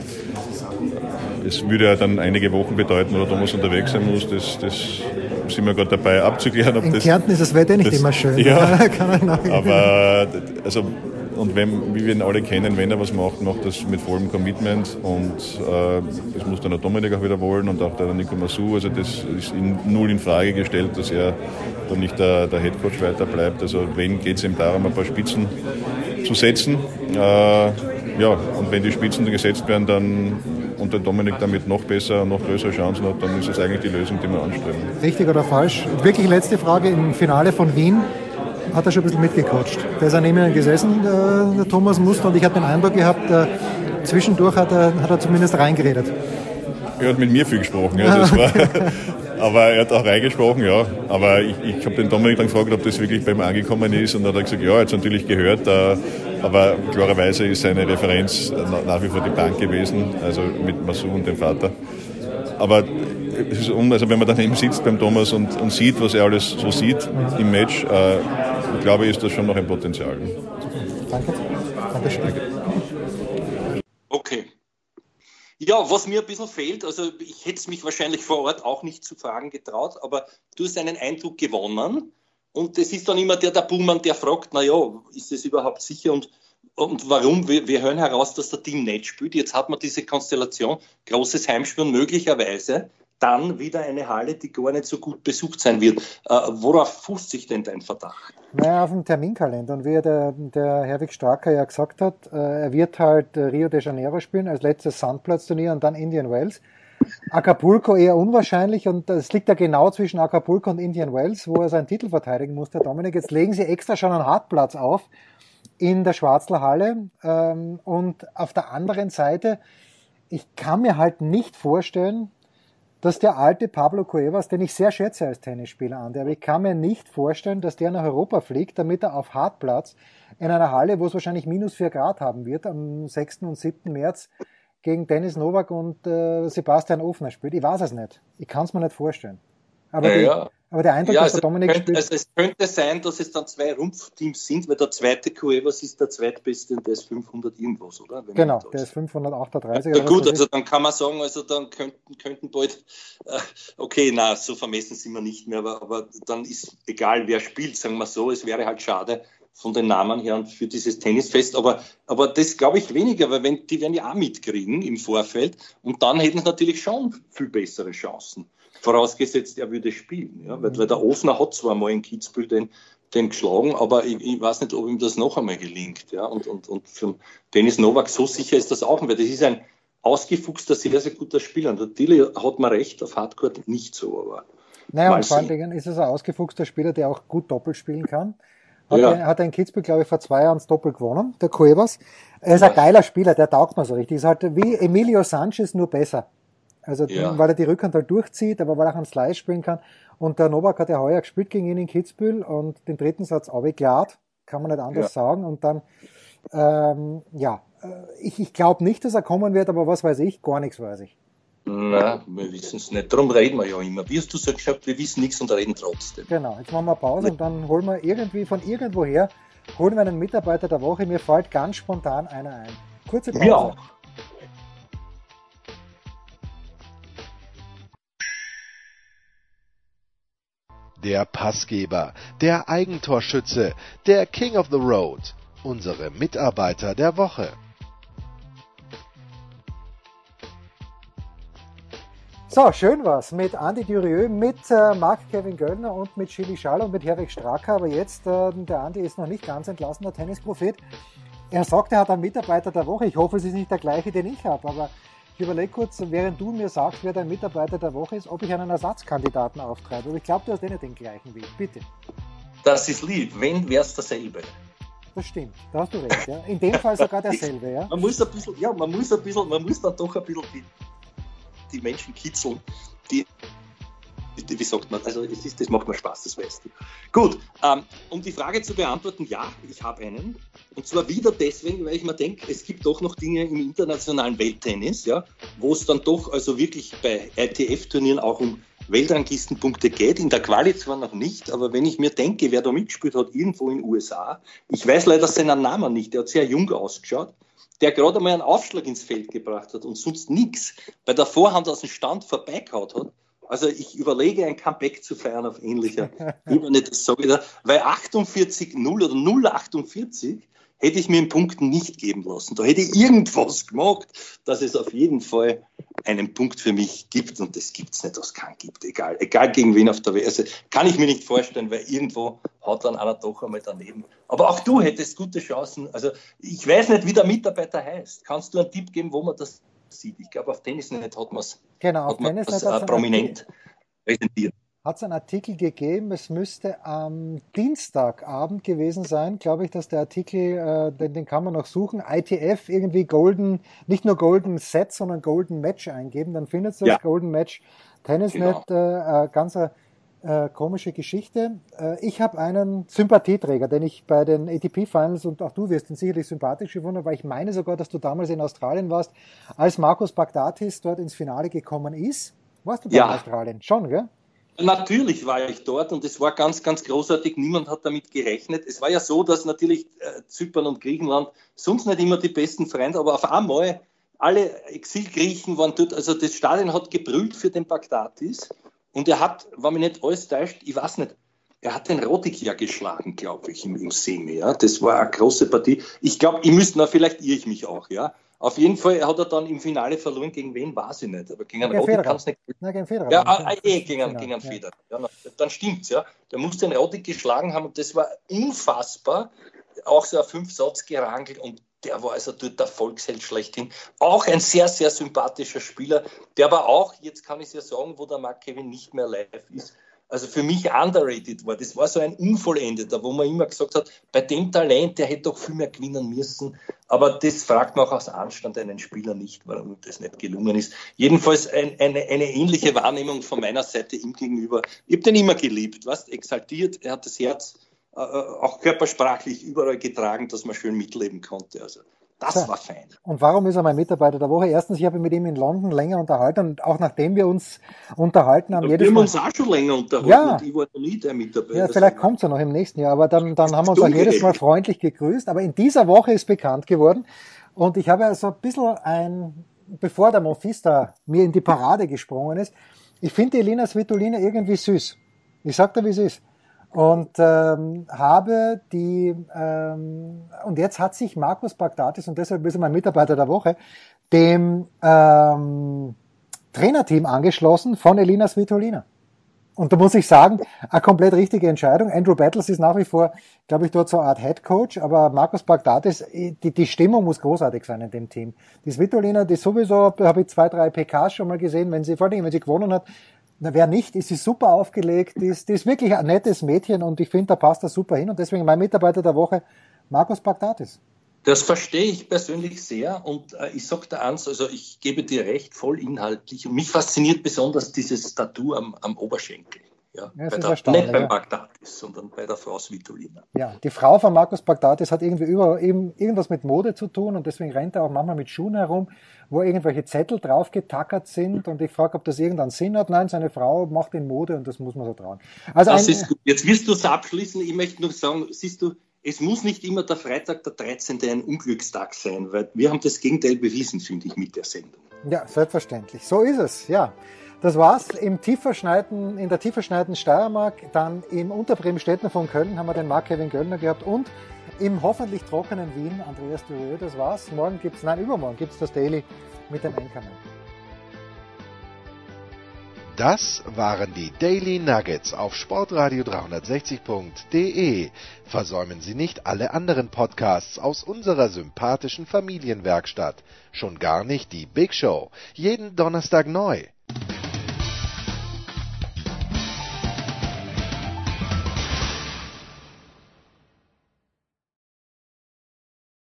es würde ja dann einige Wochen bedeuten, wo Thomas unterwegs sein muss. Das, das sind wir gerade dabei abzuklären. Ob In das, Kärnten ist das Wetter nicht das, immer schön. Ja, aber also und wenn, wie wir ihn alle kennen, wenn er was macht, macht das mit vollem Commitment und äh, das muss dann der Dominik auch wieder wollen und auch der Nico Massou. Also das ist in, null in Frage gestellt, dass er dann nicht der, der Headcoach weiter bleibt. Also wenn geht es ihm darum, ein paar Spitzen zu setzen. Äh, ja, und wenn die Spitzen gesetzt werden, dann und der Dominik damit noch besser, noch größere Chancen hat, dann ist es eigentlich die Lösung, die wir anstreben. Richtig oder falsch? Wirklich letzte Frage im Finale von Wien hat er schon ein bisschen mitgecoacht. Der ist auch neben mir gesessen, der, der Thomas Muster, und ich habe den Eindruck gehabt, äh, zwischendurch hat er, hat er zumindest reingeredet. Er hat mit mir viel gesprochen, ja, das war, aber er hat auch reingesprochen, ja. Aber ich, ich habe den Dominik dann gefragt, ob das wirklich bei ihm angekommen ist und dann hat er gesagt, ja, er hat es natürlich gehört, äh, aber klarerweise ist seine Referenz nach wie vor die Bank gewesen, also mit Masu und dem Vater. Aber es ist um, also wenn man daneben sitzt beim Thomas und, und sieht, was er alles so sieht im Match, äh, ich glaube, ist das schon noch ein Potenzial. Danke. Dankeschön. Danke. Okay. Ja, was mir ein bisschen fehlt, also ich hätte es mich wahrscheinlich vor Ort auch nicht zu fragen getraut, aber du hast einen Eindruck gewonnen und es ist dann immer der, der Buhmann, der fragt, naja, ist das überhaupt sicher und, und warum? Wir, wir hören heraus, dass der Team nicht spielt. Jetzt hat man diese Konstellation, großes Heimspiel möglicherweise dann wieder eine Halle, die gar nicht so gut besucht sein wird. Äh, worauf fußt sich denn dein Verdacht? Naja, auf dem Terminkalender. Und wie der, der Herwig Starker ja gesagt hat, äh, er wird halt äh, Rio de Janeiro spielen als letztes Sandplatzturnier und dann Indian Wells. Acapulco eher unwahrscheinlich und es liegt ja genau zwischen Acapulco und Indian Wells, wo er seinen Titel verteidigen muss, der Dominik. Jetzt legen sie extra schon einen Hartplatz auf in der Schwarzler Halle ähm, und auf der anderen Seite, ich kann mir halt nicht vorstellen, dass der alte Pablo Cuevas, den ich sehr schätze als Tennisspieler an, aber ich kann mir nicht vorstellen, dass der nach Europa fliegt, damit er auf Hartplatz in einer Halle, wo es wahrscheinlich minus vier Grad haben wird, am 6. und 7. März gegen Dennis Novak und äh, Sebastian Ofner spielt. Ich weiß es nicht. Ich kann es mir nicht vorstellen. Aber ja, die, ja. Aber der Eindruck, ja, also dass der Dominik könnte, spielt. Also es könnte sein, dass es dann zwei Rumpfteams sind, weil der zweite Cuevas ist der zweitbeste und der ist 500 irgendwas, oder? Wenn genau, der ist 538. Ja, gut, also dann kann man sagen, also dann könnten, könnten bald, äh, okay, na, so vermessen sind wir nicht mehr, aber, aber dann ist egal, wer spielt, sagen wir so, es wäre halt schade, von den Namen her für dieses Tennisfest. Aber, aber das glaube ich weniger, weil wenn, die werden ja auch mitkriegen im Vorfeld und dann hätten sie natürlich schon viel bessere Chancen. Vorausgesetzt, er würde spielen. Ja? Weil, weil der Ofner hat zwar mal in Kitzbühel den, den geschlagen, aber ich, ich, weiß nicht, ob ihm das noch einmal gelingt. Ja? Und, und, und für Dennis Novak so sicher ist das auch nicht, weil das ist ein ausgefuchster, sehr, sehr guter Spieler. Und der Tilly hat man recht, auf Hardcore nicht so, aber. Naja, und vor allen Dingen ist es ein ausgefuchster Spieler, der auch gut Doppel spielen kann. Hat, ja. er, hat er in Kitzbühel, glaube ich, vor zwei Jahren das Doppel gewonnen, der Cuevas. Er ist ja. ein geiler Spieler, der taugt mir so richtig. Ist halt wie Emilio Sanchez, nur besser. Also, ja. weil er die Rückhand halt durchzieht, aber weil er auch einen Slice spielen kann. Und der Novak hat ja heuer gespielt gegen ihn in Kitzbühel und den dritten Satz abgeklärt, kann man nicht anders ja. sagen. Und dann, ähm, ja, äh, ich, ich glaube nicht, dass er kommen wird, aber was weiß ich, gar nichts weiß ich. Nein, wir wissen es nicht. Darum reden wir ja immer. Wie hast du so gesagt, wir wissen nichts und reden trotzdem. Genau, jetzt machen wir Pause und dann holen wir irgendwie von irgendwoher, holen wir einen Mitarbeiter der Woche. Mir fällt ganz spontan einer ein. Kurze Pause. Ja. Der Passgeber, der Eigentorschütze, der King of the Road, unsere Mitarbeiter der Woche. So, schön war's mit Andy Durieux, mit äh, Marc-Kevin Göllner und mit Chili Schall und mit Herwig Stracker. Aber jetzt, äh, der Andy ist noch nicht ganz entlassen, der Tennisprophet. Er sagt, er hat einen Mitarbeiter der Woche. Ich hoffe, es ist nicht der gleiche, den ich habe. Aber ich überlege kurz, während du mir sagst, wer dein Mitarbeiter der Woche ist, ob ich einen Ersatzkandidaten auftreibe. Aber ich glaube, du hast eh nicht den gleichen ich. Bitte. Das ist lieb. Wenn, wär's dasselbe. Das stimmt, da hast du recht. Ja. In dem Fall sogar derselbe. Ja. Man muss ein bisschen, ja, man muss ein bisschen, man muss dann doch ein bisschen die die Menschen kitzeln, wie sagt man, also es ist, das macht mir Spaß, das weißt du. Gut, ähm, um die Frage zu beantworten, ja, ich habe einen. Und zwar wieder deswegen, weil ich mir denke, es gibt doch noch Dinge im internationalen Welttennis, ja, wo es dann doch also wirklich bei ITF-Turnieren auch um Weltranglistenpunkte geht. In der Quali zwar noch nicht, aber wenn ich mir denke, wer da mitgespielt hat, irgendwo in den USA, ich weiß leider seinen Namen nicht, der hat sehr jung ausgeschaut, der gerade mal einen Aufschlag ins Feld gebracht hat und sonst nichts bei der Vorhand aus dem Stand vorbeigehaut hat. Also ich überlege, ein Comeback zu feiern auf ähnlicher Ebene, das sage ich da, weil 48-0 oder 0-48 hätte ich mir einen Punkt nicht geben lassen. Da hätte ich irgendwas gemacht, dass es auf jeden Fall einen Punkt für mich gibt und das gibt es nicht, es keinen gibt, egal, egal gegen wen auf der Welt. Also kann ich mir nicht vorstellen, weil irgendwo haut dann einer doch einmal daneben. Aber auch du hättest gute Chancen. Also ich weiß nicht, wie der Mitarbeiter heißt. Kannst du einen Tipp geben, wo man das sieht? Ich glaube, auf Tennisnet hat man es genau, hat man das, äh, prominent präsentiert hat es einen Artikel gegeben. Es müsste am Dienstagabend gewesen sein, glaube ich, dass der Artikel, äh, den, den kann man noch suchen, ITF irgendwie Golden, nicht nur Golden Set, sondern Golden Match eingeben, dann findet ihr das ja. Golden Match Tennisnet, genau. äh, ganz äh, komische Geschichte. Äh, ich habe einen Sympathieträger, den ich bei den ATP Finals und auch du wirst ihn sicherlich sympathisch gefunden, weil ich meine sogar, dass du damals in Australien warst, als Markus Bagdatis dort ins Finale gekommen ist. Warst du da ja. in Australien? Schon, gell? Natürlich war ich dort und es war ganz, ganz großartig. Niemand hat damit gerechnet. Es war ja so, dass natürlich äh, Zypern und Griechenland sonst nicht immer die besten Freunde, aber auf einmal alle Exilgriechen waren dort. Also das Stadion hat gebrüllt für den Bagdatis und er hat, wenn mich nicht alles täuscht, ich weiß nicht, er hat den Rotik ja geschlagen, glaube ich, im, im Semi. Ja. Das war eine große Partie. Ich glaube, ich müsste, na, vielleicht irre ich mich auch, ja. Auf jeden Fall hat er dann im Finale verloren. Gegen wen, weiß ich nicht. Aber gegen einen Roddick kann es nicht. Nein, gegen Federer. Ja, ah, eh, gegen, einen, gegen einen ja. Federer. Ja, dann stimmt's, ja. Der musste den Roddick geschlagen haben und das war unfassbar. Auch so ein Fünf-Satz gerangelt und der war also dort der Volksheld schlechthin. Auch ein sehr, sehr sympathischer Spieler, der aber auch, jetzt kann ich es ja sagen, wo der Mark Kevin nicht mehr live ist, also für mich underrated war. Das war so ein Unvollendeter, wo man immer gesagt hat, bei dem Talent, der hätte doch viel mehr gewinnen müssen. Aber das fragt man auch aus Anstand einen Spieler nicht, warum das nicht gelungen ist. Jedenfalls ein, eine, eine ähnliche Wahrnehmung von meiner Seite ihm gegenüber. Ich habe den immer geliebt, was exaltiert, er hat das Herz auch körpersprachlich überall getragen, dass man schön mitleben konnte. Also das war fein. Und warum ist er mein Mitarbeiter der Woche? Erstens, ich habe mit ihm in London länger unterhalten und auch nachdem wir uns unterhalten haben. Wir haben uns auch schon länger unterhalten ja. und ich war noch nie der Mitarbeiter. Ja, vielleicht kommt es ja noch im nächsten Jahr, aber dann, dann haben wir uns auch jedes Mal freundlich gegrüßt. Aber in dieser Woche ist bekannt geworden und ich habe also ein bisschen ein, bevor der Monfista mir in die Parade gesprungen ist, ich finde Elina Svitolina irgendwie süß. Ich sag dir, wie es ist und ähm, habe die ähm, und jetzt hat sich Markus Bagdatis und deshalb ist er mein Mitarbeiter der Woche dem ähm, Trainerteam angeschlossen von Elina Svitolina. Und da muss ich sagen, eine komplett richtige Entscheidung. Andrew Battles ist nach wie vor, glaube ich, dort so eine Art Head Coach, aber Markus Bagdatis, die, die Stimmung muss großartig sein in dem Team. Die Svitolina, die sowieso, da habe ich zwei, drei PKs schon mal gesehen, wenn sie, vor allem, wenn sie gewonnen hat, na, wer nicht, ist sie super aufgelegt, die ist, die ist wirklich ein nettes Mädchen und ich finde, da passt das super hin und deswegen mein Mitarbeiter der Woche, Markus Bagdatis. Das verstehe ich persönlich sehr und äh, ich sage dir eins, also ich gebe dir recht, voll inhaltlich. Und mich fasziniert besonders dieses Tattoo am, am Oberschenkel. Ja, ja, bei der, nicht beim Bagdatis, sondern bei der Frau Svitolina. Ja, die Frau von Markus Bagdatis hat irgendwie über, eben irgendwas mit Mode zu tun und deswegen rennt er auch manchmal mit Schuhen herum, wo irgendwelche Zettel drauf getackert sind und ich frage, ob das irgendeinen Sinn hat. Nein, seine Frau macht in Mode und das muss man so trauen. Also das ein, ist gut. Jetzt wirst du es abschließen. Ich möchte nur sagen, siehst du, es muss nicht immer der Freitag, der 13. ein Unglückstag sein, weil wir haben das Gegenteil bewiesen, finde ich, mit der Sendung. Ja, selbstverständlich. So ist es, ja. Das war's. Im Tieferschneiden, in der Tieferschneiden Steiermark, dann im Unterbremstetten von Köln haben wir den Mark-Kevin Göllner gehabt und im hoffentlich trockenen Wien Andreas Dürö. Das war's. Morgen gibt's, nein, übermorgen gibt's das Daily mit dem Enkermann. Das waren die Daily Nuggets auf Sportradio 360.de. Versäumen Sie nicht alle anderen Podcasts aus unserer sympathischen Familienwerkstatt. Schon gar nicht die Big Show. Jeden Donnerstag neu.